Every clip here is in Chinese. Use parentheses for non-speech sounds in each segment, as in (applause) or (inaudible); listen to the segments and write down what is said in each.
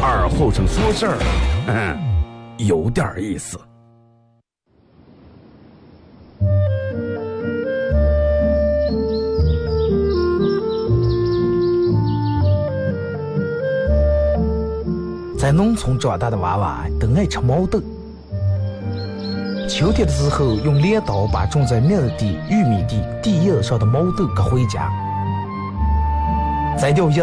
二后生说事儿，嗯，(laughs) 有点意思。在农村长大的娃娃都爱吃毛豆。秋天的时候，用镰刀把种在麦地、玉米地地叶上的毛豆割回家，摘掉叶，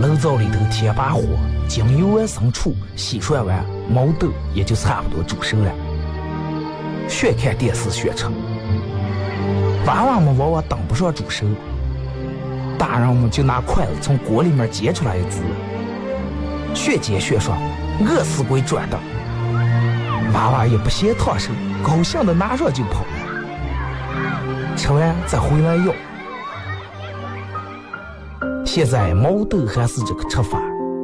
炉灶里头添把火，将油完生醋，洗涮完，毛豆也就差不多煮熟了。学看电视学吃。娃娃们往往等不上煮熟，大人们就拿筷子从锅里面夹出来一只，学煎学涮，饿死鬼转的。娃娃也不嫌烫手，高兴的拿上就跑了，吃完再回来要。现在毛豆还是这个吃法，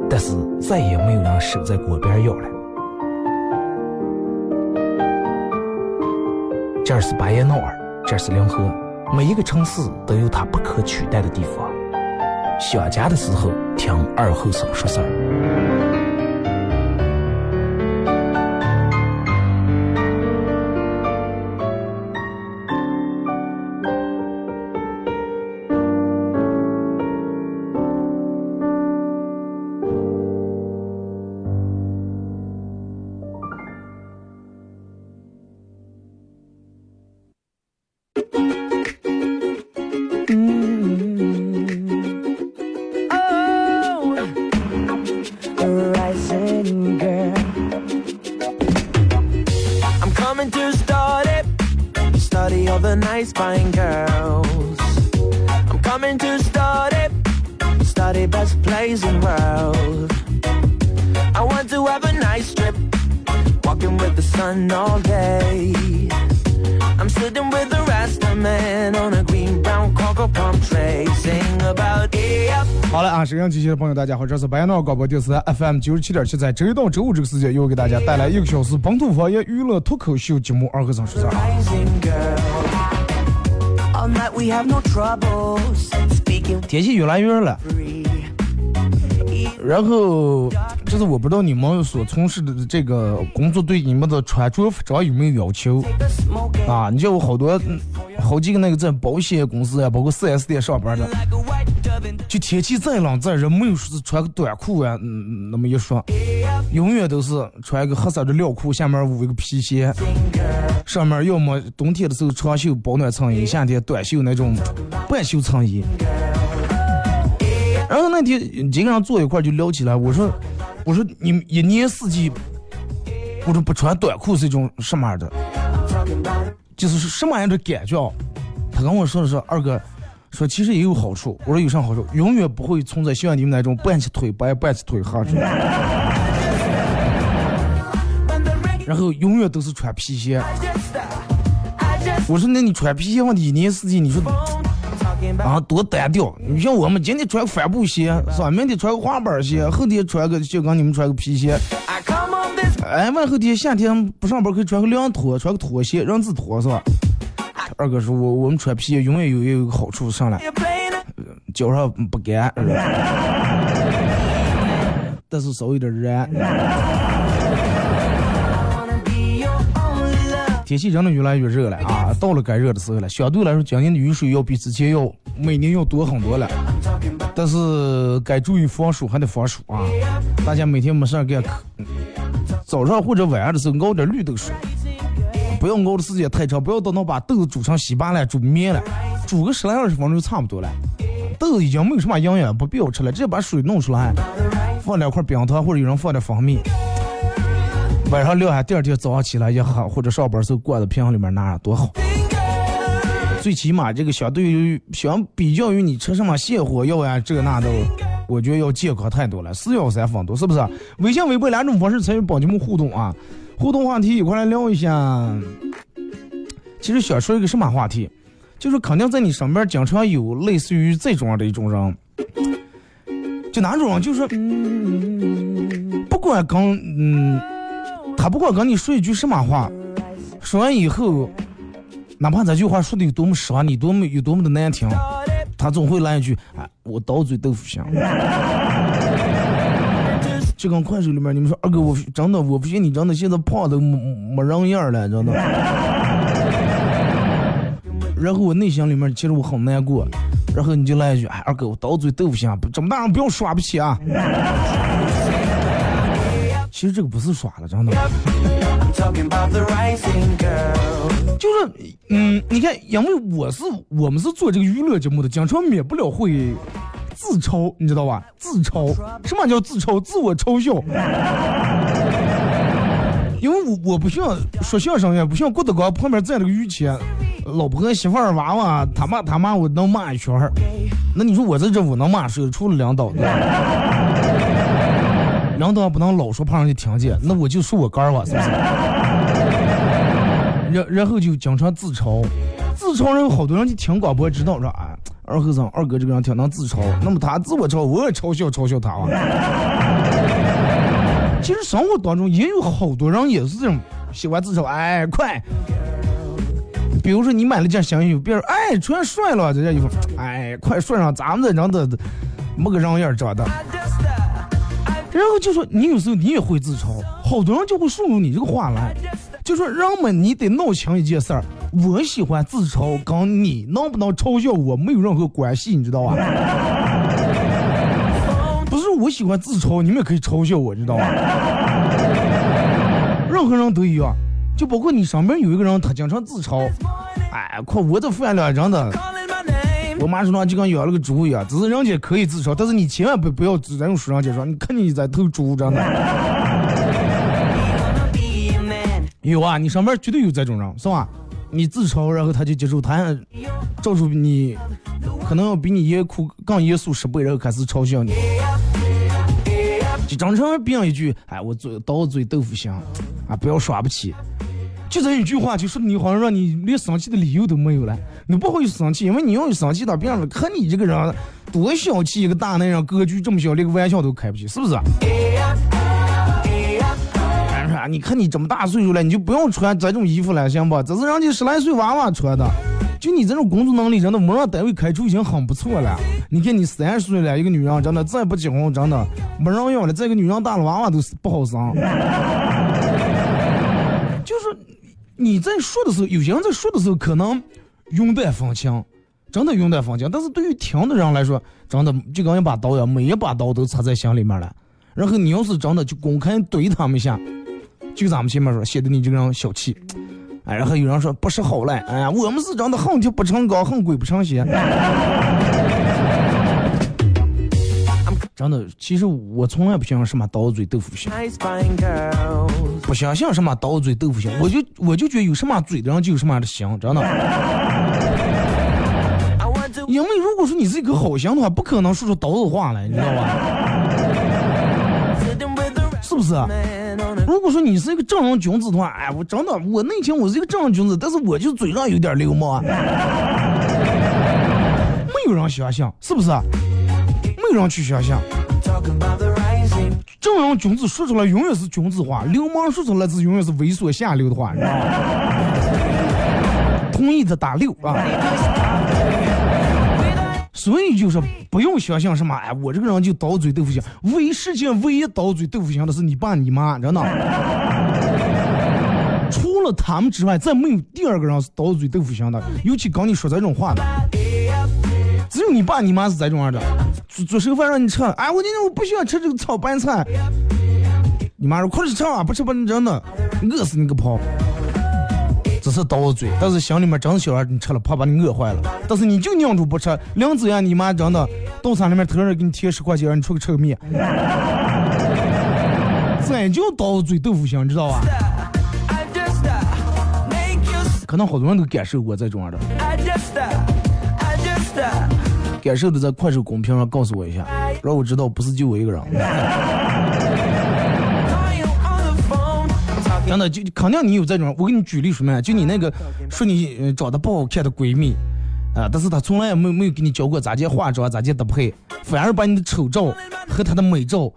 但是再也没有人守在锅边要了。这儿是巴彦淖尔。这是临河，每一个城市都有它不可取代的地方。想家的时候，听二后生说事儿。大家好，这是白杨淖尔广播电视台 FM 九十七点七，在周一到周五这个时间，又给大家带来一个小时本土方言娱乐脱口秀节目《二和尚说事儿》。天气越来越热了，然后就是我不知道你们所从事的这个工作对你们的穿着服装有没有要求啊？你像我好多好几个那个在保险公司啊，包括 4S 店上班的。就天气再冷再热，没有说是穿个短裤啊，嗯，那么一说，永远都是穿一个黑色的料裤，下面捂一个皮鞋，上面要么冬天的时候长袖保暖衬衣，夏天短袖那种半袖衬衣。然后那天几个人坐一块就聊起来，我说，我说你一年四季，我说不穿短裤是一种什么样的，就是什么样的感觉？他跟我说的是二哥。说其实也有好处，我说有啥好处？永远不会存在像你们那种半起腿白半起腿黑。(laughs) 然后永远都是穿皮鞋。我说那你穿皮鞋问题一年四季你说啊多单调。你像我们今天穿帆布鞋是吧？明天穿个滑板鞋，后天穿个就跟你们穿个皮鞋。哎，万后天夏天不上班可以穿个凉拖，穿个拖鞋，人字拖是吧？二哥说，我我们穿皮鞋永远有有一个好处上来，脚上不干，(laughs) 但是稍微有点热。天气真的越来越热了啊！到了该热的时候了。相对来说，今年的雨水要比之前要每年要多很多了。但是该注意防暑还得防暑啊！大家每天没事干，早上或者晚上的时候熬点绿豆水，不要熬的时间太长，不要等到把豆子煮成稀巴烂、煮面了，煮个十来二十分钟就差不多了。豆子已经没有什么营养，不必要吃了，直接把水弄出来，放两块冰糖或者有人放点蜂蜜。晚上撂下，第二天早上起来也好，或者上班时候挂在瓶里面拿，多好。最起码这个相对于相比较于你吃什么泻火药呀，这那的，我觉得要健康太多了。四药三分毒，是不是？微信、微博两种方式参与帮你们互动啊！互动话题一块来聊一下。其实想说一个什么话题，就是肯定在你身边经常有类似于这种样的一种人，就哪种？就是不管跟嗯。他不管跟你说一句什么话，说完以后，哪怕这句话说的有多么实你多么有多么的难听，他总会来一句：“哎，我刀嘴豆腐心。”就跟快手里面你们说二哥，我真的我不信你真的现在胖的没没人样了，真的。(laughs) 然后我内心里面其实我很难过，然后你就来一句：“哎，二哥，我刀嘴豆腐心，这么大人不要耍不起啊。”其实这个不是耍了，真的。就是，嗯，你看，因为我是我们是做这个娱乐节目的，经常免不了会自嘲，你知道吧？自嘲，什么叫自嘲？自我嘲笑。因为我我不像说相声呀，不像郭德纲旁边站了个于谦，老婆媳妇儿娃娃，他骂他骂我能骂一圈儿。那你说我在这我能骂谁？除了两刀。人都不能老说，怕人家听见。那我就说我干儿吧，是不是？然然后就经常自嘲，自嘲人好多人就听广播知道说，哎，二和尚二哥这个人挺能自嘲。那么他自我嘲，我也嘲笑嘲笑他啊。(laughs) 其实生活当中也有好多人也是这种喜欢自嘲，哎，快。比如说你买了件新衣服，别人哎穿帅了这件衣服，哎，快穿上，咱们这人都没个人样长的。然后就说你有时候你也会自嘲，好多人就会顺着你这个话来，就说人们你得弄清一件事儿，我喜欢自嘲，跟你能不能嘲笑我没有任何关系，你知道吧？(laughs) 不是我喜欢自嘲，你们也可以嘲笑我，知道吧？任何人都一样，就包括你身边有一个人，他经常自嘲，哎，靠我这饭量真的。我妈说那就跟养了个猪一样，只是人家可以自嘲，但是你千万不不要在用书上介绍，你看你在偷猪真的。有啊，你上班绝对有这种人，是吧？你自嘲，然后他就接受，他照出你，可能要比你严酷更严肃十倍，然后开始嘲笑你。就张成编一句，哎，我嘴刀子嘴豆腐心，啊，不要耍不起。就这一句话，就说你好像让你连生气的理由都没有了。你不会生气，因为你要生气，他别人看你这个人多小气，一个大男人格局这么小，连个玩笑都开不起，是不是？你看你这么大岁数了，你就不用穿这种衣服了，行不？这是人家十来岁娃娃穿的。就你这种工作能力，真的没让单位开除已经很不错了。你看你三十岁了，一个女人真的再不结婚，真的没人要了。再一个女人大了，娃娃都不好生。(laughs) 就是你在说的时候，有些人在说的时候可能。云淡风轻，真的云淡风轻。但是对于听的人来说，真的就跟一把刀一样，每一把刀都插在心里面了。然后你要是真的就公开怼他们一下，就咱们前面说，显得你这个人小气。哎，然后有人说不识好赖，哎呀，我们是真的恨铁不成钢，恨鬼不成仙。(laughs) 真的，其实我从来不相信什么刀嘴豆腐心，不相信什么刀嘴豆腐心，我就我就觉得有什么嘴的人就有什么样的心，真的。因为如果说你是一个好心的话，不可能说出刀子话来，你知道吧？是不是？如果说你是一个正人君子的话，哎，我真的，我内心我是一个正人君子，但是我就嘴上有点流氓，(laughs) 没有人相信，是不是？没有人去相信，正正人君子说出来永远是君子话，流氓说出来是永远是猥琐下流的话，你知道吗？同意的打六啊。所以就是不用想象什么，哎，我这个人就刀嘴豆腐心。唯世界唯一刀嘴豆腐心的是你爸你妈，真的。(laughs) 除了他们之外，再没有第二个人是刀嘴豆腐心的。尤其跟你说这种话的，只有你爸你妈是这种样的。做做剩饭让你吃，哎，我今天我不喜欢吃这个炒白菜。你妈说快去吃啊，不吃不真的饿死你个跑。只是刀嘴，但是心里面真是想你吃了，怕把你饿坏了。但是你就拧住不吃，两子呀，你妈真的到餐里面突然给你贴十块钱，让你出去吃个面。真就刀嘴豆腐心，知道吧？可能好多人都感受过这种的，感受的在快手公屏上告诉我一下，让我知道不是就我一个人。真的就肯定你有这种，我给你举例说明，就你那个说你长得不好看的闺蜜，啊，但是她从来也没没有给你教过咋介化妆，咋介搭配，反而把你的丑照和她的美照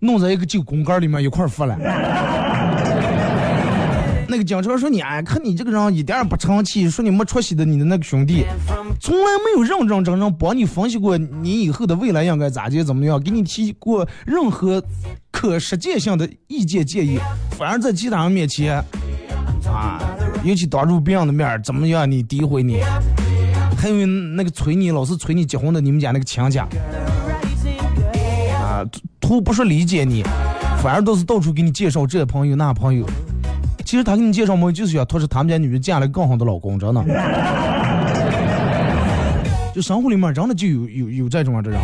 弄在一个九宫格里面一块儿发了。那个警察说你哎，看你这个人一点也不成器，说你没出息的你的那个兄弟，从来没有认认真真帮你分析过你以后的未来应该咋接怎么样，给你提过任何可实践性的意见建议，反而在其他人面前，啊，尤其当着别人的面怎么样你诋毁你，还有那个催你老是催你结婚的你们家那个亲家，啊，图不说理解你，反而都是到处给你介绍这朋友那朋友。其实他给你介绍嘛，就是想托是他们家女人嫁了更好的老公，真的。(laughs) 就生活里面真的就有有有这种啊这人，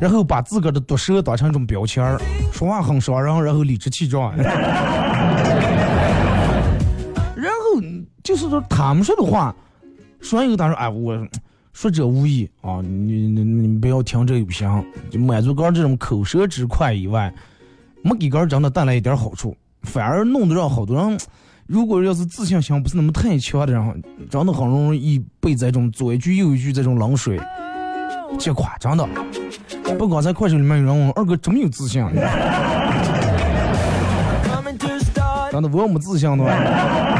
然后把自个儿的毒舌当成一种标签儿，说话很伤人，然后理直气壮。(laughs) 然后就是说他们说的话，说完以后他说哎我说者无意啊，你你你不要听这个不行，就满足哥这种口舌之快以外，没给哥真的带来一点好处。反而弄得让好多人，如果要是自信心不是那么太强的人，真的很容易被这种左一句右一句这种冷水击垮。真的，不光在快手里面有人问二哥这么有自信，啊真的我没自信的话。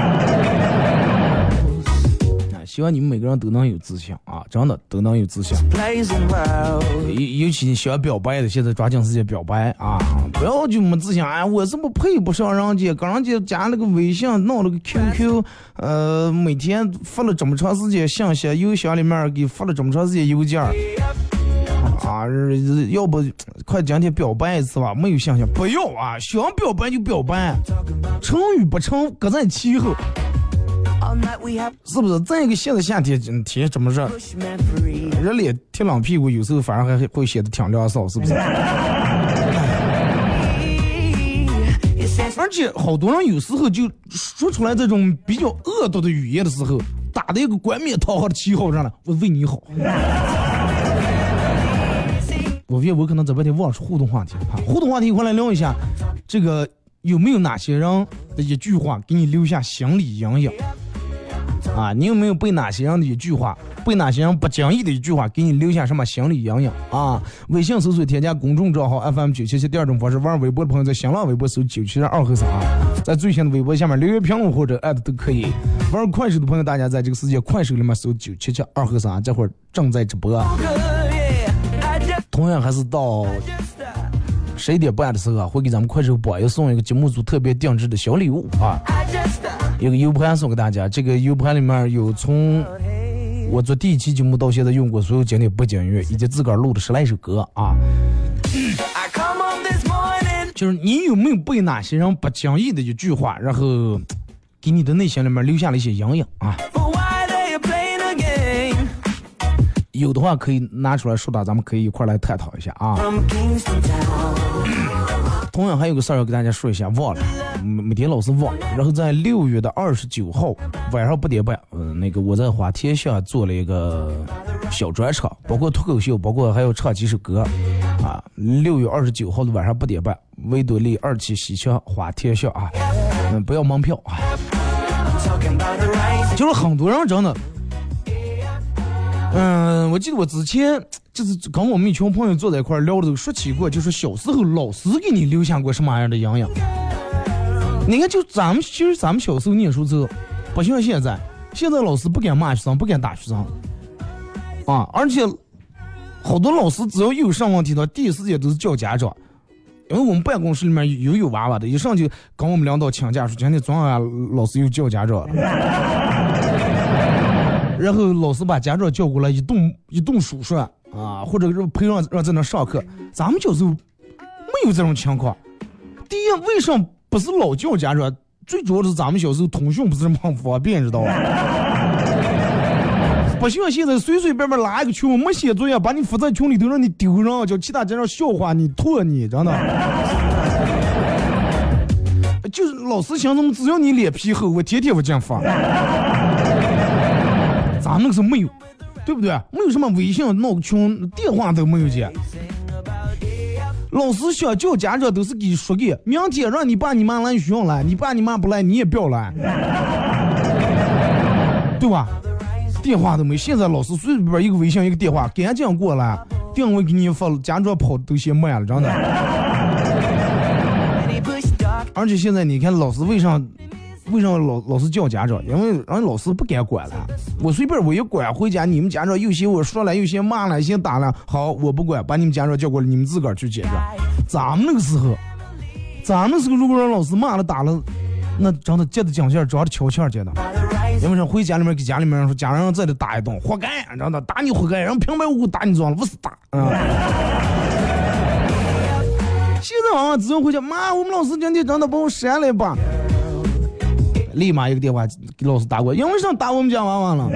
希望你们每个人都能有自信啊！真的都能有自信。尤尤其你想表白的，现在抓紧时间表白啊！不要就没自信，哎，我怎么配不上人家？跟人家加了个微信，弄了个 QQ，呃，每天发了这么长时间信息，邮箱里面给发了这么长时间邮件啊！要不快今天表白一次吧？没有信心，不要啊！想表白就表白，成与不成，各在其后。是不是？再一个，现在夏天天这么热，热脸贴冷屁股，有时候反而还会显得挺凉爽，是不是？而且好多人有时候就说出来这种比较恶毒的语言的时候，打的一个冠冕堂皇的旗号上了，我为你好。(laughs) 我觉得我可能这半天忘了说互动话题啊，互动话题一块来聊一下，这个有没有哪些人的一句话给你留下心理阴影？啊，你有没有被哪些人的一句话，被哪些人不经意的一句话，给你留下什么心理阴影啊？微信搜索添加公众账号 FM 九七七，第二种方式玩微博的朋友在新浪微博搜九七七二和三，在最新的微博下面留言评论或者艾特都可以。玩快手的朋友，大家在这个世界快手里面搜九七七二和三，这会儿正在直播。同样还是到十一点半的时候，会给咱们快手播，要送一个节目组特别定制的小礼物啊。一个 U 盘送给大家，这个 U 盘里面有从我做第一期节目到现在用过所有经典背景音乐，以及自个儿录的十来首歌啊。就是你有没有被哪些人不经意的一句话，然后给你的内心里面留下了一些阴影啊？有的话可以拿出来说的，咱们可以一块来探讨一下啊。同样还有个事儿要给大家说一下，忘了，每天老是忘。然后在六月的二十九号晚上八点半，嗯，那个我在华天下做了一个小专场，包括脱口秀，包括还要唱几首歌，啊，六月二十九号的晚上八点半，维多利二期西桥华天下啊，嗯，不要门票啊。就是很多人真的，嗯，我记得我之前就是跟我们一群朋友坐在一块聊的时候说起过，就是小时候老师给你留下过什么样的阴影。你看，就咱们其实咱们小时候念书时候，不像现在，现在老师不敢骂学生，不敢打学生，啊，而且好多老师只要有上问题的，第一时间都是叫家长。因为我们办公室里面有有娃娃的，一上去跟我们领导请假说今天早上老师又叫家长了，然后老师把家长叫过来一顿一顿数算啊，或者是陪让让在那上课。咱们小时候没有这种情况。第一，为什么不是老叫家长？最主要的是咱们小时候通讯不是这么方便，知道吧？(laughs) 不像现在随随便便拉一个群，没写作业，把你发在群里头，让你丢人，叫其他家长笑话你、唾你，真的。(laughs) 就是老师想怎么，只要你脸皮厚，我天天我这样发。咱那个时候没有，对不对？没有什么微信闹个群，电话都没有接。老师想叫家长都是给说给，明天让你爸你妈来学校来，你爸你妈不来，你也不要来，(laughs) 对吧？电话都没，现在老师随便一个微信一个电话，赶紧过来，定位给你发，家长跑都嫌慢了，真的。(laughs) 而且现在你看老师为啥为什么老老师叫家长？因为人老师不敢管了，我随便我一管回家，你们家长有些我说了，有些骂了，有些打了，好我不管，把你们家长叫过来，你们自个儿去解决。咱们那个时候，咱们时候如果让老师骂了打了，那真的接的讲线，找的敲欠接的。因为说回家里面给家里面人说，家人在这打一顿，活该，知道打你活该，然后平白无故打你装了，不是打啊。现在娃娃只要回家，妈，我们老师今天真的把我删了吧，立马一个电话给老师打过，因为啥打我们家娃娃了？(laughs)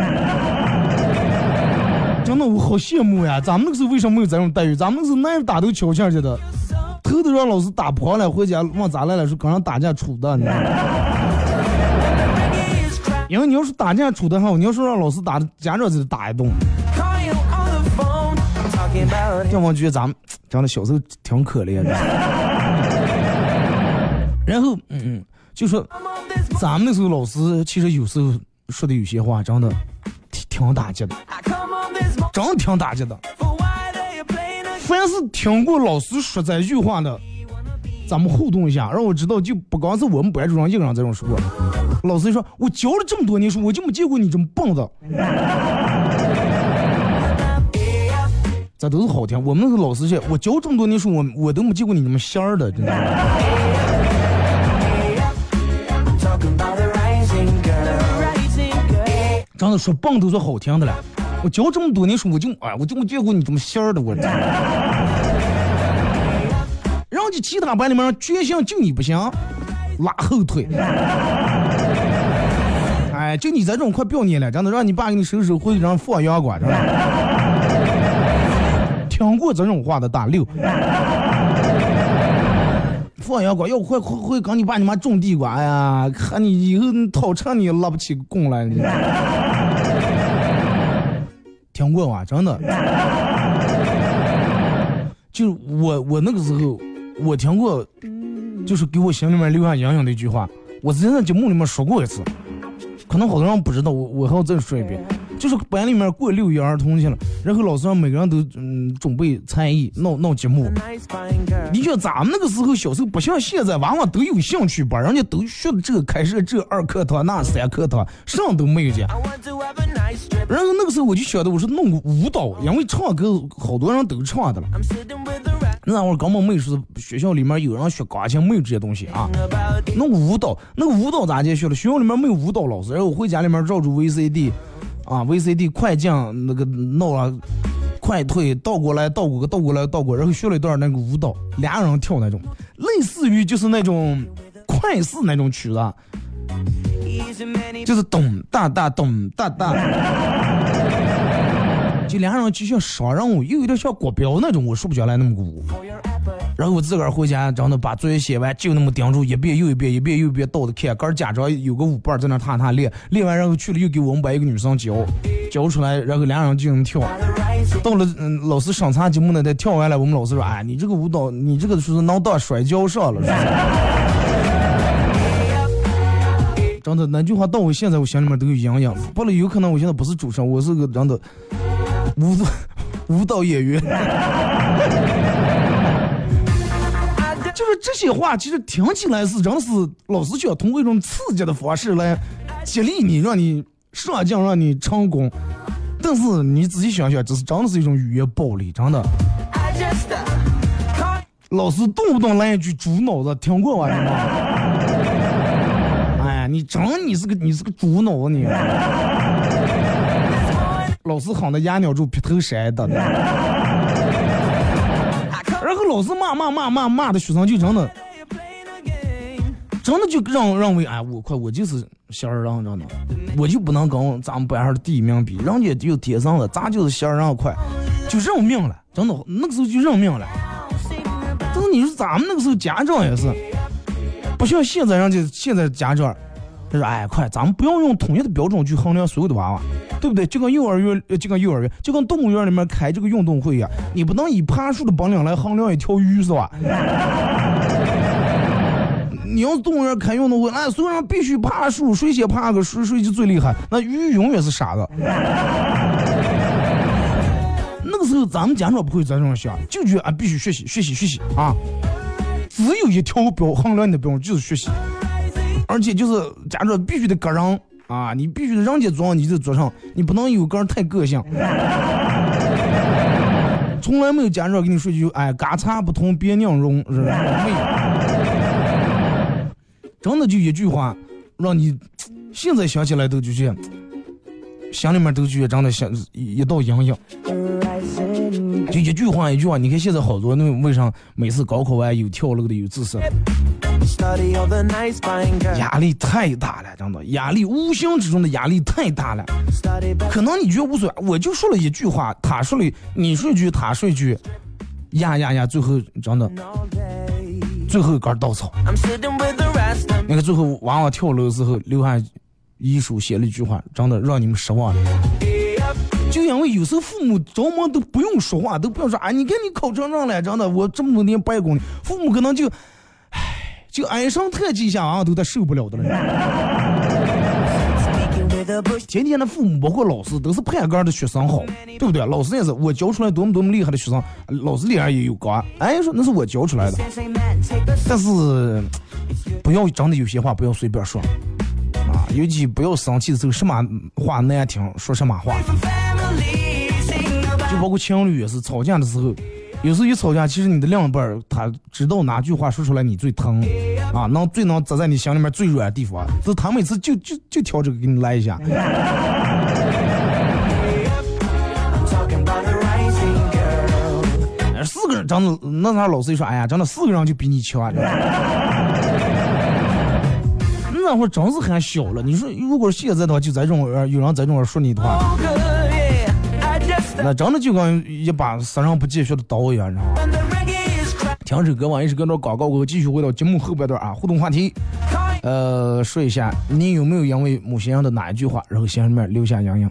真的我好羡慕呀！咱们那个时候为什么没有这种待遇？咱们是那打都敲欠去的，头都让老师打破了，回家往咱来了？说跟人打架处的，你知道吗？因为你要是打架处的好，你要说让老师打，家长就打一顿。要么觉得咱们真的小时候挺可怜的。(laughs) 然后，嗯嗯，就说咱们那时候老师其实有时候说的有些话真的挺挺打击的，真挺打击的。凡是听过老师说这句话的。咱们互动一下，让我知道，就不光是我们班主任一个人这种说。老师说：“我教了这么多年书，我就没见过你这么棒的。(laughs) ”这都是好听。我们那个老师说：“我教这么多年书，我我都没见过你这么仙儿的，真的。”真的说棒都是好听的了。我教这么多年书，我就哎，我就没见过你这么仙儿的，我。(laughs) 人家其他班里面全行，就你不行，拉后腿。哎，就你这种快不要脸了，真的让你爸给你收拾回去，让放羊管，知 (laughs) 道听过这种话的大六，放羊管要会会会跟你爸你妈种地瓜呀，看你以后讨车你拉不起工来。听 (laughs) 过吗，真的。(laughs) 就我我那个时候。我听过，就是给我心里面留下阴影的一句话，我之前在节目里面说过一次，可能好多人不知道，我我还要再说一遍，就是班里面过六一儿童去了，然后老师让每个人都嗯准备才艺，闹闹节目。你像咱们那个时候小时候不像现在，娃娃都有兴趣班，人家都学的这开设这二课堂那三课堂，上都没有去。然后那个时候我就晓得我是弄个舞蹈，因为唱歌好多人都唱的了。那会儿根本没说学校里面有人学钢琴，没有这些东西啊。弄舞蹈，那个舞蹈咋接学了？学校里面没有舞蹈老师，然后我回家里面照着 VCD，啊，VCD 快进那个闹了，快退倒过来倒过个倒过来倒过，然后学了一段那个舞蹈，俩人跳那种，类似于就是那种快四那种曲子，就是咚哒哒咚哒哒。就俩人就像双人舞，又有点像国标那种，我说不上来那么个舞。然后我自个儿回家，真的把作业写完，就那么盯住一遍又一遍，一遍又一遍倒着看。刚家长有个舞伴在那踏踏练，练完然后去了又给我们班一个女生教，教出来，然后俩人就能跳。到了嗯老师审查节目那得跳完了，我们老师说，哎，你这个舞蹈，你这个是能当摔跤上了。(laughs) 真的那句话到我现在我心里面都有阴影。不了，有可能我现在不是主持人，我是个真的。舞舞蹈演员。(laughs) (laughs) 就是这些话，其实听起来是真是老师想通过一种刺激的方式来激励你，让你上进，让你成功。但是你仔细想想，这是真的是一种语言暴力，真的。老师动不动来一句“猪脑子”，听过吗？哎呀，你真你是个你是个猪脑子你！老师喊的压鸟住劈头山的。(laughs) 然后老师骂骂骂骂骂的学生就真的，真的就认认为哎我快我就是仙儿人真的，我就不能跟咱们班上的第一名比，人家就天生的，咱就是仙儿人快，就认命了，真的那个时候就认命了。但是你说咱们那个时候家长也是，不像现在人家现在家长，他说哎快，咱们不要用统一的标准去衡量所有的娃娃。对不对？就跟幼儿园，就跟幼儿园，就跟动物园里面开这个运动会一样，你不能以爬树的本领来衡量一条鱼，是吧？(laughs) 你要动物园开运动会，那所有人必须爬树，谁先爬个树，谁就最厉害。那鱼永远是傻子。(laughs) 那个时候咱们家长不会在这样想，就觉得啊必须学习，学习，学习啊！只有一条标衡量的标准就是学习，而且就是家长必须得个人。啊，你必须得让家做，你就做上，你不能有个人太个性。(laughs) 从来没有家长跟你说句“哎，嘎嚓不同别娘容”，是吧？没有。真的就一句话，让你现在想起来都就是，心里面都觉得真的像一道阴影。就一句话，一句话，你看现在好多那为啥每次高考完有跳楼的，有自杀？压力太大了，真的，压力无形之中的压力太大了。可能你觉得无所谓，我就说了一句话，他说了，你说一句，他说一句，呀呀呀，最后真的，最后一根稻草。那个最后娃娃跳楼的时候留下遗书，写了一句话，真的让你们失望了。就因为有时候父母着忙都不用说话，都不用说啊，你看你考成这样了，真的，我这么多年白供，父母可能就。就唉声叹气一下啊，都得受不了的了。今天的父母包括老师都是盼杆的学生好，对不对？老师也是，我教出来多么多么厉害的学生，老师脸上也有光。哎，说那是我教出来的。但是不要真的有些话不要随便说啊，尤其不要生气的时候什么话难听说什么话。就包括情侣也是吵架的时候。有时候一吵架，其实你的另一半他知道哪句话说出来你最疼，啊，能最能砸在你心里面最软的地方，就他每次就就就挑这个给你来一下。四个人真的，那啥老师一说，哎呀，真的四个人就比你强。那会儿真是很小了，你说如果现在的话，就在这种有人在这种说你的话。那真的就跟一把杀人不见血的刀一样，你知道吗？听首歌，完一首歌段广告过后，继续回到节目后半段啊，互动话题，呃，说一下你有没有因为某些人的哪一句话，然后心里面留下阴影？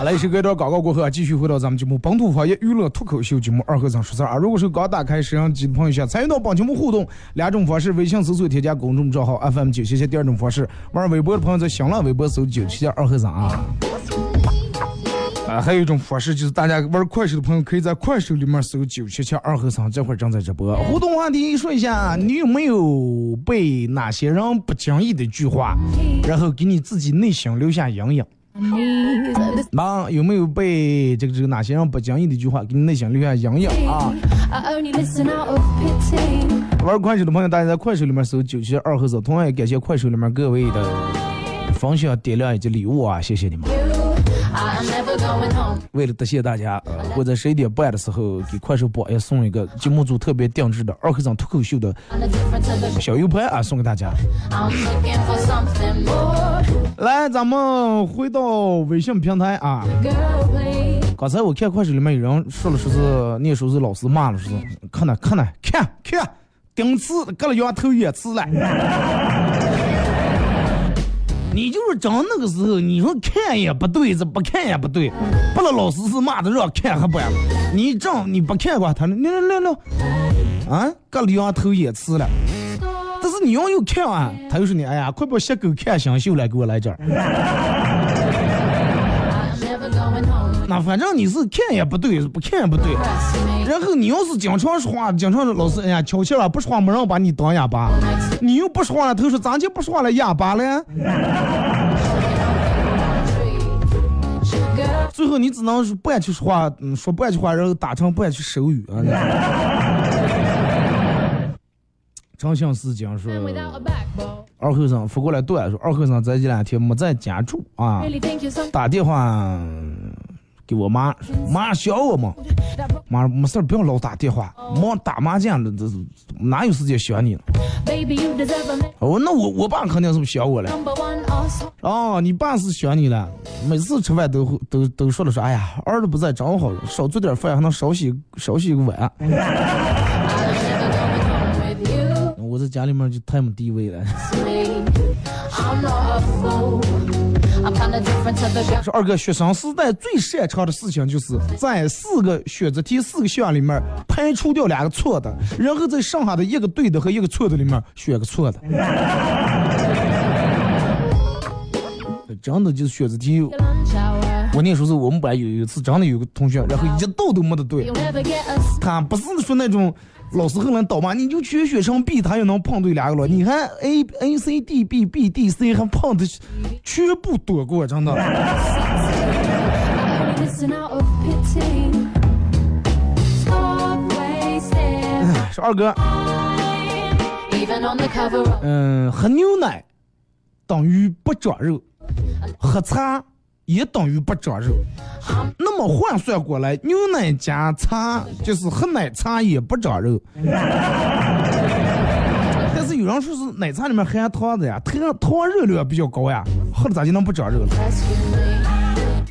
好嘞，时隔一段广告过后啊，继续回到咱们节目本土方言娱乐脱口秀节目二和尚说事儿啊。如果是刚打开摄像机的朋友，想参与到本节目互动，两种方式：微信搜索添加公众账号 FM 九七七；第二种方式，玩微博的朋友在新浪微博搜九七七二和尚啊。啊，还有一种方式就是大家玩快手的朋友可以在快手里面搜九七七二和尚，这会儿正在直播。互动话题说一下，你有没有被哪些人不经意的句话，然后给你自己内心留下阴影？忙有没有被这个这个哪些人不经意的一句话给你内心留下阴影啊？玩快手的朋友，大家在快手里面搜九七二和尚，同样也感谢快手里面各位的分享、点亮以及礼物啊，谢谢你们。为了答谢大家，呃，我在十一点半的时候给快手榜也送一个节目组特别定制的二和尚脱口秀的小 U 盘啊，送给大家。来，咱们回到微信平台啊。刚才我看快手里面有人说了说是念书是老师骂了说是，看呢看呢看看顶刺割了羊头也刺了。你就是讲那个时候，你说看也不对，这不看也不对，不能老师是骂的让看还不完了，你整你不看吧，他你来来来，啊，隔两头也吃了。但是你要又看啊，他又说你哎呀，快把小狗看新秀来，给我来这儿。那反正你是看也不对，不看也不对。然后你要是经常说话，经常说老师，哎呀，悄悄了，不说话没人把你当哑巴。你又不说话了，他说咋就不说话了，哑巴了？最后你只能是不爱去说话，嗯，说不爱去话，然后打成不爱去手语啊。真相是讲说，二后生发过来段说，二后生在这两天没在家住啊，打电话给我妈，妈想我嘛。妈，没事儿不要老打电话，忙打麻将的，这这哪有时间想你.我那我我爸肯定是不想我了。哦，你爸是想你了，每次吃饭都会都都说了说，哎呀，儿子不在正好，少做点饭还能少洗少洗个碗。我在家里面就太没地位了。说二哥，学生时代最擅长的事情就是在四个选择题四个项里面排除掉两个错的，然后在剩下的一个对的和一个错的里面选个错的。(laughs) 真的就是选择题。我那时候是我们班有一次真的有个同学，然后一道都没得对，他不是说那种老师后来倒嘛，你就学学成 B，他又能碰对两个了，你看 A A C D B B D C 还碰的全部躲过，真的。说二哥，嗯，喝牛奶等于不长肉，喝茶也等于不长肉。那么换算过来，牛奶加茶就是喝奶茶也不长肉。(laughs) 但是有人说是奶茶里面含糖的呀，糖糖热量比较高呀，喝了咋就能不长肉了？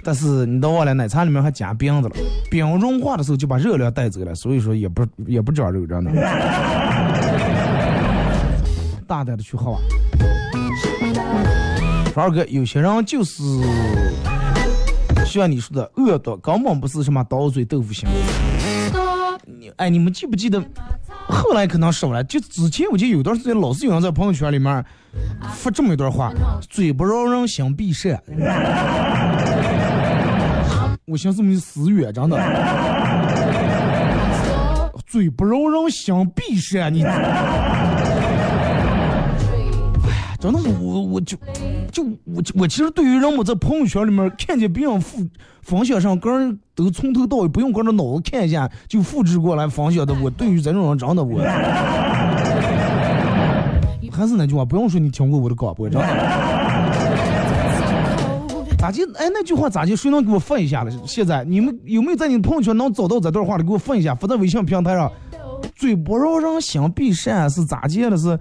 但是你都忘了，奶茶里面还加冰的了，冰融化的时候就把热量带走了，所以说也不也不长肉，真的。(laughs) 大胆的去喝吧。二哥，有些人就是像你说的恶毒，根本不是什么刀嘴豆腐心。哎，你们记不记得？后来可能少了，就之前我记得有段时间老是有人在朋友圈里面发这么一段话：嘴不饶人，心必善。我寻思没死远，真的。嘴不饶人，心必善。你，真的，我我就就我我其实对于人们在朋友圈里面看见别人复分享上，个人都从头到尾不用跟着脑子看一下就复制过来分享的，我对于这种人真的我，还是那句话，不用说你听过我的广播，真的。咋就哎那句话咋就谁能给我发一下了？现在你们有没有在你朋友圈能找到这段话的？给我发一下，发在微信平台上。嘴不饶人，心必善是咋接的？是，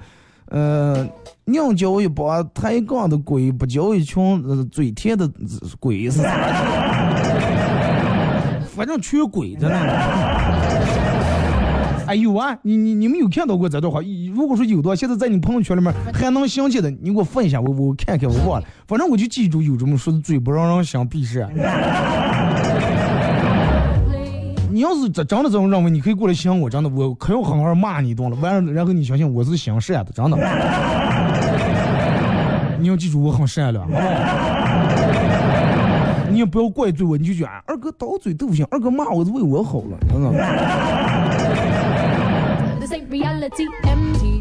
呃，宁教一帮抬杠的鬼，不教一群呃嘴甜的鬼是啥？(laughs) 反正缺鬼在那。哎有啊，你你你们有看到过这段话？如果说有的话，现在在你朋友圈里面还能想起的，你给我分一下，我我看看，我忘了。反正我就记住有这么说的，嘴不让人想必善。你要是真真的这么认为，你可以过来想我，真的，我可要狠狠骂你一顿了。完了，然后你相信我是想善的，真的。(laughs) 你要记住，我很善良？(laughs) 你也不要怪罪我，你就觉得二哥刀嘴豆腐心，二哥骂我是为我好了，真的。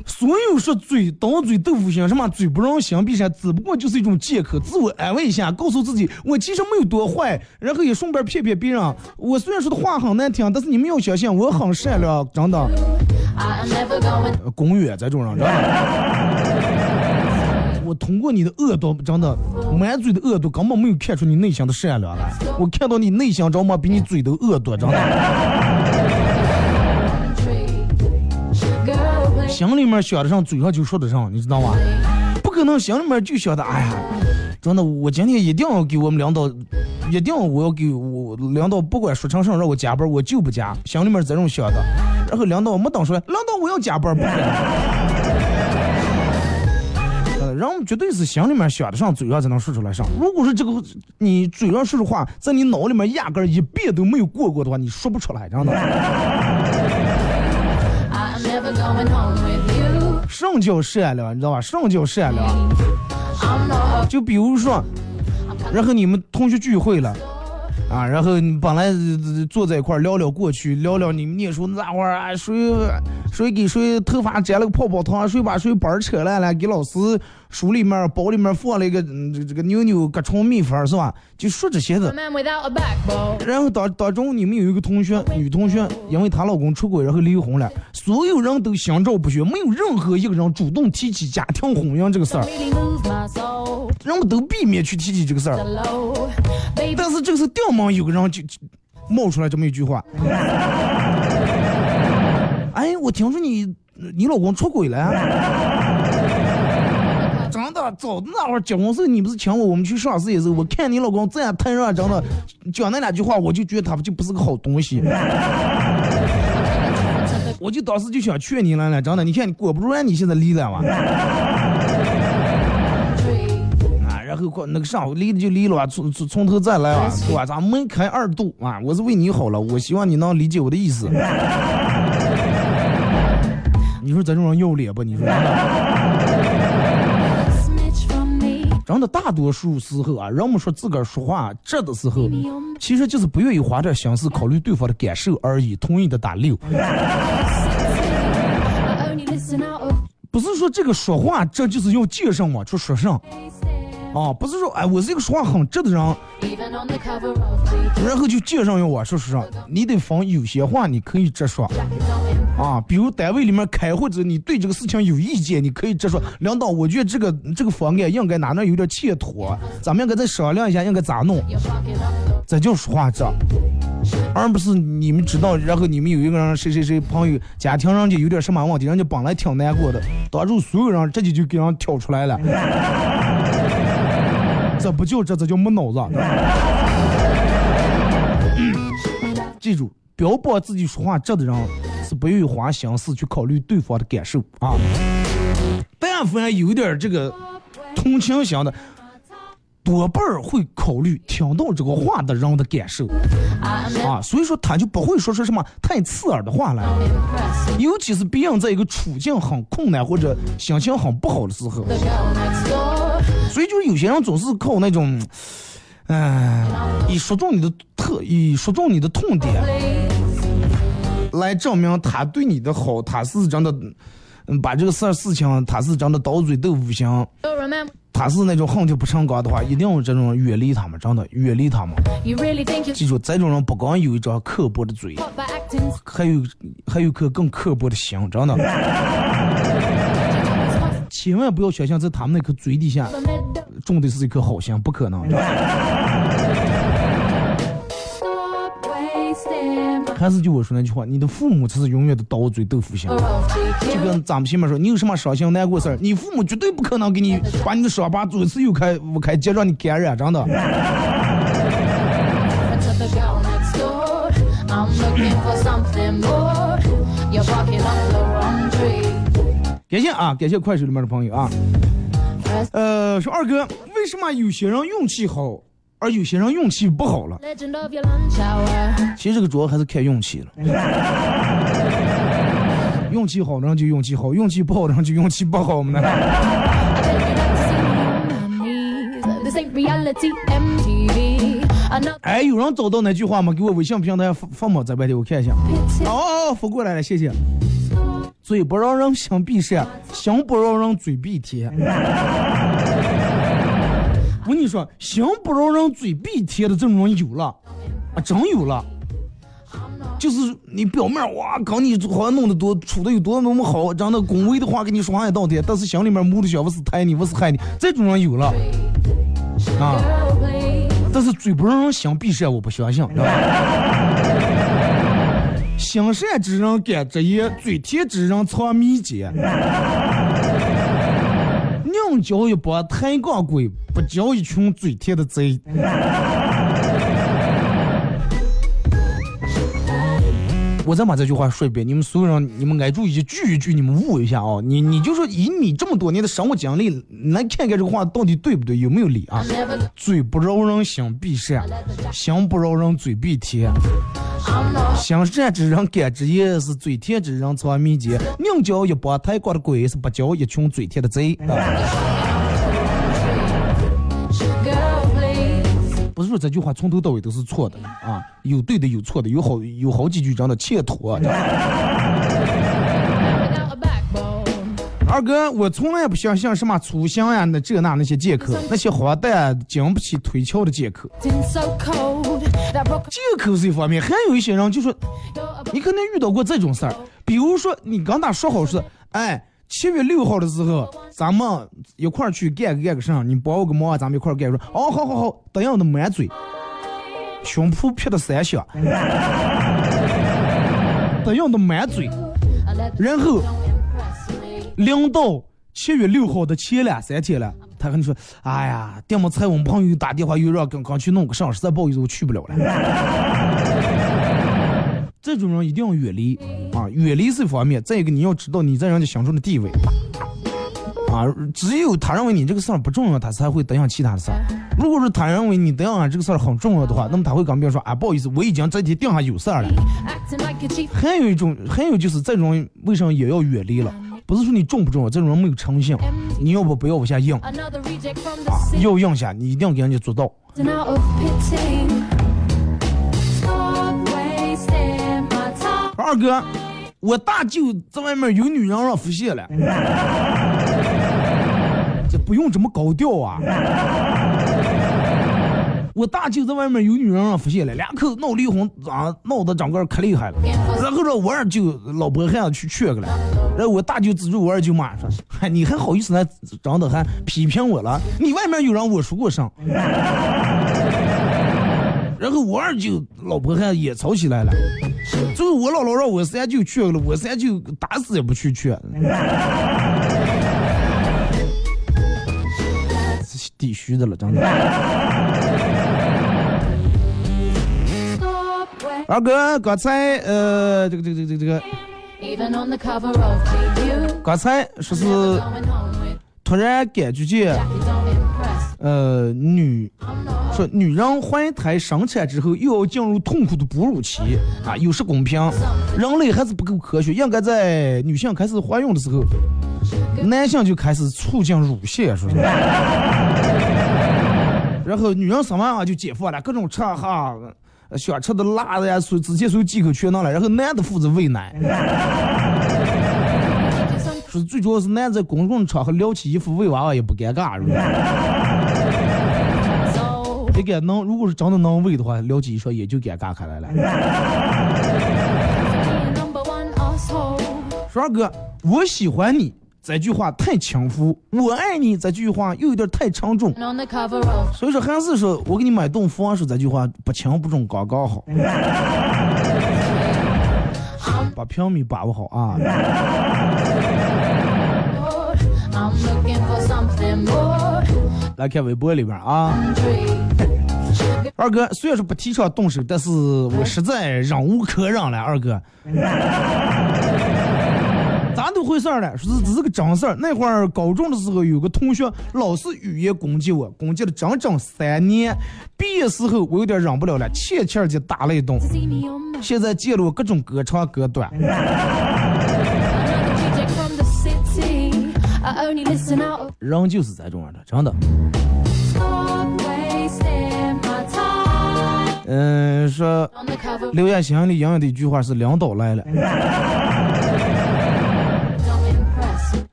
所有说嘴刀嘴豆腐心，什么嘴不让心闭上，只不过就是一种借口，自我安慰一下，告诉自己我其实没有多坏，然后也顺便骗骗别人。我虽然说的话很难听，但是你们要相信我很善良，真的。(laughs) 公园这种人，真的。我通过你的恶毒，真的满嘴的恶毒，根本没有看出你内心的善良来。我看到你内心，知道吗？比你嘴都恶毒，真的。心里面想的上，嘴上就说得上，你知道吗？不可能心里面就想的，哎呀，真的，我今天一定要给我们领导，一定要我要给我领导，不管说成什么让我加班，我就不加。心里面这种想的，然后领导没等说，领导我要加班，不可能。呃，人绝对是心里面想的上，嘴上才能说出来上。如果说这个你嘴上说的话，在你脑里面压根一遍都没有过过的话，你说不出来，真的。什叫善良？你知道吧？什叫善良？就比如说，然后你们同学聚会了，啊，然后你本来坐在一块聊聊过去，聊聊你们念书那会儿，谁谁给谁头发粘了个泡泡糖，谁把谁板扯烂了，给老师。书里面包里面放了一个这这个妞妞各种秘方是吧？就说这些的。然后当当中你们有一个同学，女同学，因为她老公出轨，然后离婚了，所有人都心照不宣，没有任何一个人主动提起家庭婚姻这个事儿，人们都避免去提起这个事儿。但是这个时候，掉毛有个人就冒出来这么一句话：“ (laughs) 哎，我听说你你老公出轨了。”早那会儿结婚时候，你不是请我，我们去上市的时候，我看你老公这样太让真的讲那两句话，我就觉得他就不是个好东西。(laughs) 我就当时就想劝你了了，真的，你看你果不然你现在离了嘛。啊，然后过那个上离了就离了，从从从头再来啊，对吧？咱门开二度啊，我是为你好了，我希望你能理解我的意思。(laughs) 你说咱这种人要脸不？你说？真的，大多数时候啊，人们说自个儿说话这的时候，其实就是不愿意花点心思考虑对方的感受而已，同意的打六。(laughs) 不是说这个说话这就是要介绍我去说上。啊，不是说哎，我是一个说话很直的人，然后就介绍要我说说上，你得防有些话你可以直说，啊，比如单位里面开会者，你对这个事情有意见，你可以直说，领导，我觉得这个这个方案应该哪能有点欠妥，咱们应该再商量一下，应该咋弄，这叫说话直，而不是你们知道，然后你们有一个人谁谁谁朋友家庭上就有点什么问题，人家本来挺难过的，当住所有人这就就给人挑出来了。这不叫这，这叫没脑子。(laughs) 记住，标榜自己说话直的人，是不愿意花心思去考虑对方的感受啊。但凡有点这个同情心的，多半儿会考虑听到这个话的人的感受啊，所以说他就不会说出什么太刺耳的话来，尤其是别人在一个处境很困难或者心情很不好的时候，所以就是有些人总是靠那种，嗯、以说中你的特，以说中你的痛点。来证明他对你的好，他是真的，嗯，把这个事儿事情，他是真的刀嘴豆腐心，他是那种恨铁不成钢的话，一定要这种远离他们，真的远离他们。记住，这种人不光有一张刻薄的嘴还有还有颗更刻薄的心，真的。(laughs) 千万不要想象在他们那颗嘴底下种的是一颗好心，不可能。还是就我说那句话，你的父母才是永远的刀嘴豆腐心。就跟咱们前面说，你有什么伤心难过事儿，你父母绝对不可能给你把你的伤疤左次右开右开，接让你感染，真的。感谢啊，感谢快手里面的朋友啊。呃，说二哥，为什么有些人运气好，而有些人运气不好了.其实这个主要还是看运气了。(laughs) 运气好的人就运气好，运气不好的人就运气不好嘛呢。I tell you not to see me on my knees. (laughs) This ain't reality, MTV. Another 哎，有人找到那句话吗？给我微信平台发发吗？在外头我看一下。哦哦，发过来了，谢谢。嘴不让人心必善，心不让人嘴必甜。我跟你说，心不让人嘴必甜的这种人有了，啊，真有了。就是你表面哇，搞你好像弄得多，处的有多么好，真的恭维的话跟你说话也道天，但是心里面มู的想我是抬你，我是害你，这种人有了啊。但是嘴不让人心必善，我不相信。行善之人甘直言，嘴甜之人藏秘诀。宁教一帮抬杠鬼，不教一群嘴甜的贼。我再把这句话说一遍，你们所有人，你们挨住一句一句，你们悟一下啊！你你就说以你这么多年的生活经历，来看看这个话到底对不对，有没有理啊？嘴不饶人心必善，心不饶人嘴必甜。心善之人感之言，是嘴甜之人藏秘籍。宁教一帮抬杠的鬼，是不教一群嘴甜的贼。(laughs) 啊不是说这句话从头到尾都是错的啊，有对的，有错的，有好有好几句真的欠妥。二哥，我从来不相信什么粗心呀、那这那那些借口，那些荒诞经不起推敲的借口。借口是一方面，还有一些人就说，你可能遇到过这种事儿，比如说你跟他说好是，哎，七月六号的时候，咱们一块儿去干个干个啥，你帮我个忙，咱们一块儿干。说，哦，好好好，这样的满嘴，胸脯撇的三下，这样的满嘴然后.临到七月六号的前两三天了，他跟你说，哎呀，电么菜我们朋友打电话又让刚刚去弄个上，实在不好意思，我去不了了。(laughs) 这种人一定要远离啊，远离是一方面，再一个你要知道你在人家心中的地位啊，只有他认为你这个事儿不重要，他才会得上其他的事儿。如果说他认为你得上这个事儿很重要的话，那么他会跟别人说啊，不好意思，我已经这天定下有事儿了。还有一种，还有就是这种为什么也要远离了？不是说你重不重要，这种人没有诚信，你要不不要往下硬？啊，要硬下，你一定要给人家做到。二哥，我大舅在外面有女人让发现了，(laughs) 这不用这么高调啊。我大舅在外面有女人让发现了，两口子闹离婚啊，闹得整个可厉害了。然后说我二舅老婆还要去劝个了，然后我大舅指着我二舅骂说：“嗨，你还好意思来长得还批评我了？你外面有人我说过声。(laughs) ”然后我二舅老婆还也吵起来了，最后我姥姥让我三舅劝了，我三舅打死也不去劝。必须的了，(laughs) 真的。二哥，刚才呃，这个这个这个这个.刚才说是突然感觉见呃，女说女人怀胎生产之后又要进入痛苦的哺乳期啊，有失公平，人类还是不够科学，应该在女性开始怀孕的时候，男性就开始促进乳腺，说是。(laughs) 然后女人生完啊就解放了，各种吃哈，想吃的辣的呀，所直接所有忌口全能了。然后男的负责喂奶。(laughs) 说最主要是男在公共场合撩起衣服喂娃娃也不尴尬，是吧？(laughs) 应该能，如果是真的能喂的话，撩起衣裳也就尴尬开来了。说二哥，我喜欢你这句话太轻浮，我爱你这句话又有点太沉重，所以说还是说我给你买栋房，说这句话不轻不重刚刚好。(laughs) 把平米把握好啊！来看微博里边啊，二哥虽然说不提倡动手，但是我实在忍无可忍了，二哥。咋都回事儿了？说是这是个真事儿。那会儿高中的时候，有个同学老是语言攻击我，攻击了整整三年。毕业时候，我有点忍不了了，欠欠就打了一顿。现在见了我各种隔长隔短。人就是这种样的，真的。嗯，说留言箱里养养的一句话是领导来了。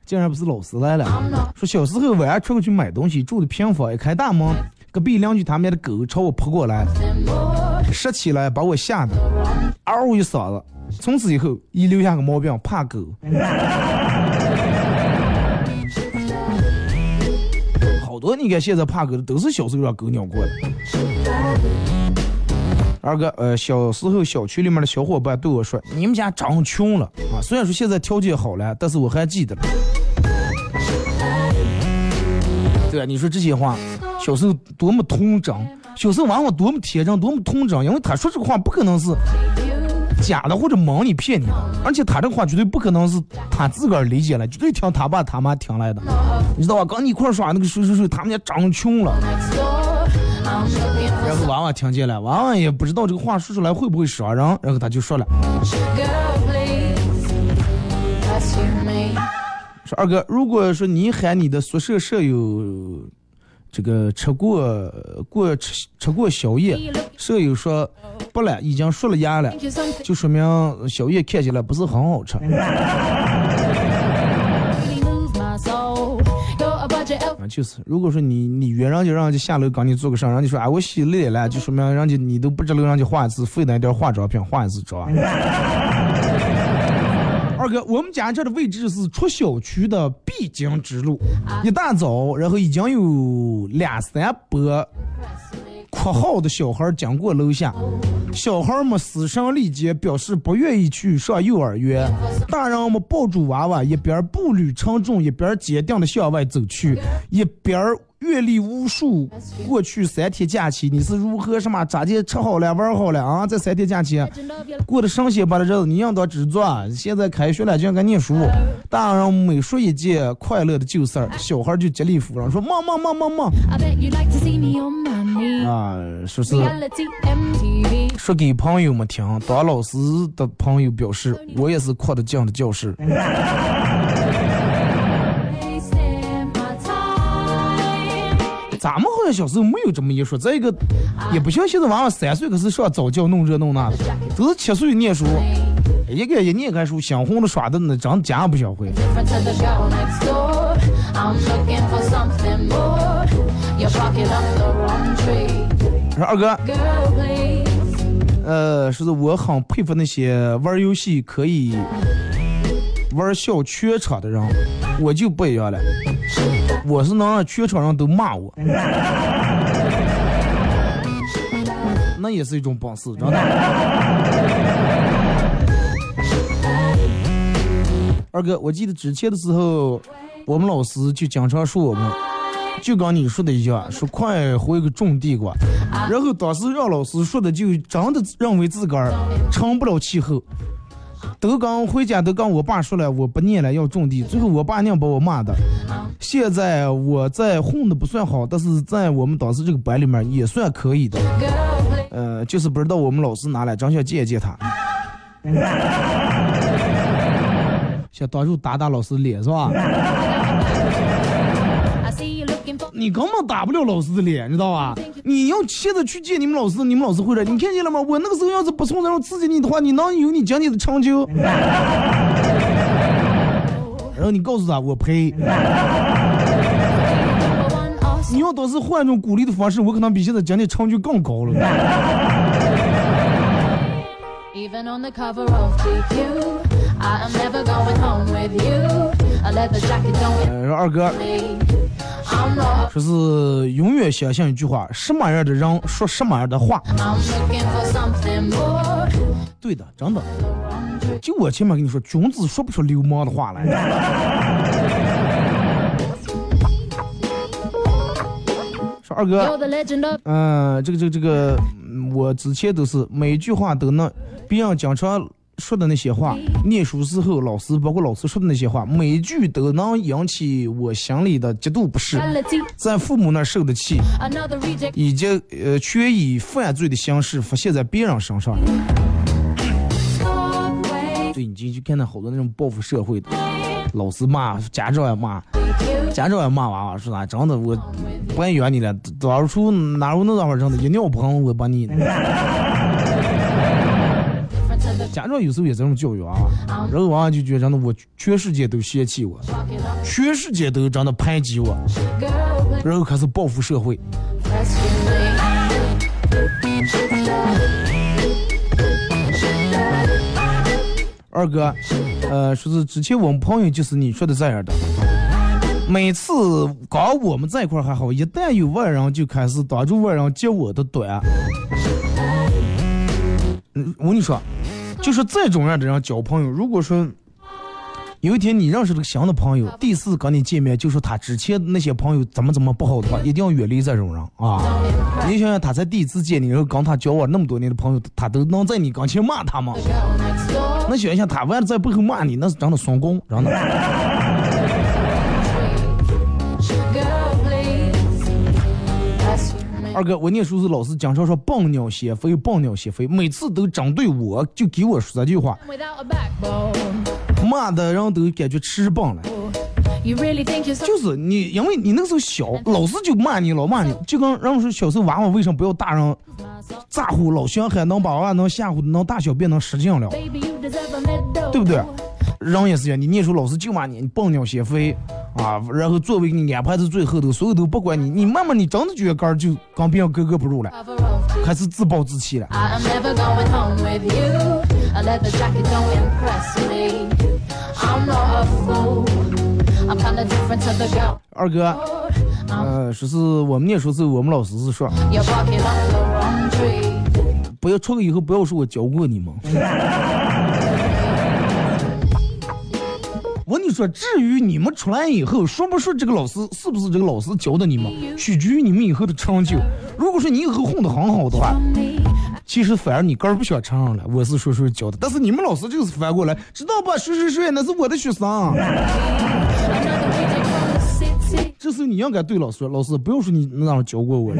竟然不是老师来了。说小时候晚上出去买东西，住的平房，一开大门，隔壁邻居他们家的狗朝我扑过来，拾起来把我吓得嗷一嗓子。从此以后，一留下个毛病，怕狗。(laughs) 好多你看现在怕狗的都是小时候让狗咬过的。二哥，呃，小时候小区里面的小伙伴对我说：“你们家长穷了啊！”虽然说现在条件好了，但是我还记得。对，你说这些话，小时候多么童真，小时候娃娃多么天真，多么童真，因为他说这个话不可能是假的或者蒙你骗你的，而且他这个话绝对不可能是他自个儿理解了，绝对听他爸他妈听来的，你知道吧？刚你一块耍那个谁谁谁，他们家长穷了。然后娃娃听见了，娃娃也不知道这个话说出来会不会伤人，然后他就说了：“说二哥，如果说你喊你的宿舍舍友这个吃过过吃吃过宵夜，舍友说不了，已经说了牙了，就说明宵夜看起来不是很好吃。(laughs) ”啊就是，如果说你你约人家，让人家下楼跟你做个事，人家说啊我洗累了，就说明人家你都不知道人家化一次费那点化妆品，化一次妆。二哥，我们家这的位置是出小区的必经之路，一大早，然后已经有两三百括号的小孩经过楼下，小孩们嘶声力竭，表示不愿意去上幼儿园。大人们抱住娃娃，一边步履沉重，一边坚定的向外走去，一边阅历无数过去三天假期，你是如何什么咋地吃好了玩好了啊？这三天假期过得神仙般的日子，你应当知足。现在开学了，就应该念书。大人每说一件快乐的旧事儿，小孩就极力扶上，说梦梦梦梦梦。啊，说是说给朋友们听，当老师的朋友表示，我也是扩得进的教室。(laughs) 咱们好像小时候没有这么一说，再一个也不像现在娃娃三岁可是上早教弄这弄那的，都是七岁念书，一个一念开书，想红的耍的那真家不想回。说二哥，呃，说是我很佩服那些玩游戏可以玩笑全场的人，我就不一样了。我是能让全场人都骂我，(laughs) 那也是一种本事，真的。二哥，我记得之前的时候，我们老师就经常说我们，就跟你说的一样，说快回个种地瓜。然后当时让老师说的，就真的认为自个儿成不了气候。都刚回家都跟我爸说了，我不念了要种地，最后我爸娘把我骂的。现在我在混的不算好，但是在我们当时这个班里面也算可以的。呃，就是不知道我们老师哪来，真想见见他。(laughs) 想当住打打老师脸是吧？你根本打不了老师的脸，知道吧？你要现在去见你们老师，你们老师会说：“你看见了吗？我那个时候要是不从那刺激你的话，你能有你今天的成就？” (laughs) 然后你告诉他：“我呸！”你要当时换一种鼓励的方式，我可能比现在今天成就更高了。呃，二哥。说是永远相信一句话：什么样的人说什么样的话。对的，真的。就我前面跟你说，君子说不出流氓的话来。(laughs) 说二哥，嗯，这个这个这个，我之前都是每句话都能，别人经常。说的那些话，念书时候老师包括老师说的那些话，每句都能引起我心里的极度不适，在父母那受的气，以及呃却以犯罪的形式发泄在别人身上。对，你进去看到好多那种报复社会的，老师骂，家长也骂，家长也骂娃娃，说啥？真的，我不爱养你了，当初哪有那会儿真的，一尿盆我把你。(laughs) 家长有时候也这种教育啊，然后娃娃就觉得真的我全世界都嫌弃我，全世界都真的排挤我，然后开始报复社会。二哥，呃，说是之前我们朋友就是你说的这样的，每次刚我们在一块还好，一旦有外人就开始当着外人揭我的短。嗯，我跟你说。就是这种样的人交朋友，如果说有一天你认识了个新的朋友，第一次跟你见面就说他之前那些朋友怎么怎么不好的话，一定要远离这种人啊！你想想，他才第一次见你，然后跟他交往那么多年的朋友，他都能在你跟前骂他吗？那想想他完了在背后骂你，那是真的双工，真的。二哥，我念书时老师经常说“笨鸟先飞，笨鸟先飞”，每次都针对我，就给我说这句话，骂的人都感觉吃棒了。就是你，因为你那时候小，老师就骂你，老骂你，就跟人们说小时候娃娃为什么不要大人咋呼，老凶狠，能把娃娃能吓唬，能大小便能使劲了，对不对？人也是样，你念书老师就骂你，你笨鸟先飞啊！然后座位给你安排在最后头，所有都不管你，你慢慢你真的觉得儿就跟别人格格不入了，开始自暴自弃了。二哥，呃，说是我们念书时候，我们老师是说，不要出去以后不要说我教过你们。(laughs) 我跟你说，至于你们出来以后，说不说这个老师是不是这个老师教的你们，取决于你们以后的成就。如果说你以后混得很好的话，其实反而你根儿不想承认了，我是谁谁教的。但是你们老师就是反过来，知道吧？谁谁谁那是我的学生。这时候你应该对老师说，老师不要说你那样教过我。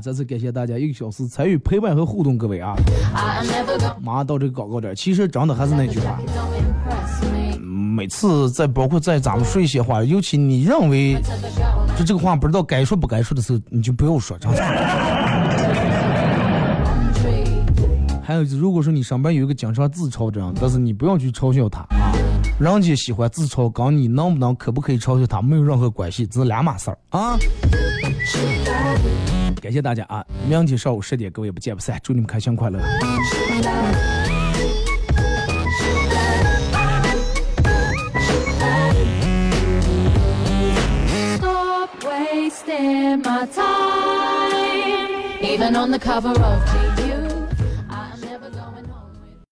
再次感谢大家一个小时参与陪伴和互动，各位啊！马上到这个广告点，其实真的还是那句话，每次在包括在咱们说一些话，尤其你认为就这个话不知道该说不该说的时候，你就不要说，真的。(laughs) 还有，如果说你上班有一个经常自嘲这样，但是你不要去嘲笑他啊，人家喜欢自嘲，跟你能不能可不可以嘲笑他没有任何关系，这是两码事儿啊。感谢大家啊！明天上午十点，各位不见不散。祝你们开箱快乐！